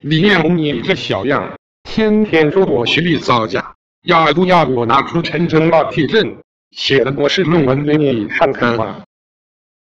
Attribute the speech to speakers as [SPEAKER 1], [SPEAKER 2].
[SPEAKER 1] 李彦宏，你这小样，天天说我学历造假，要不要我拿出陈诚老替朕写的博士论文给你看看吧？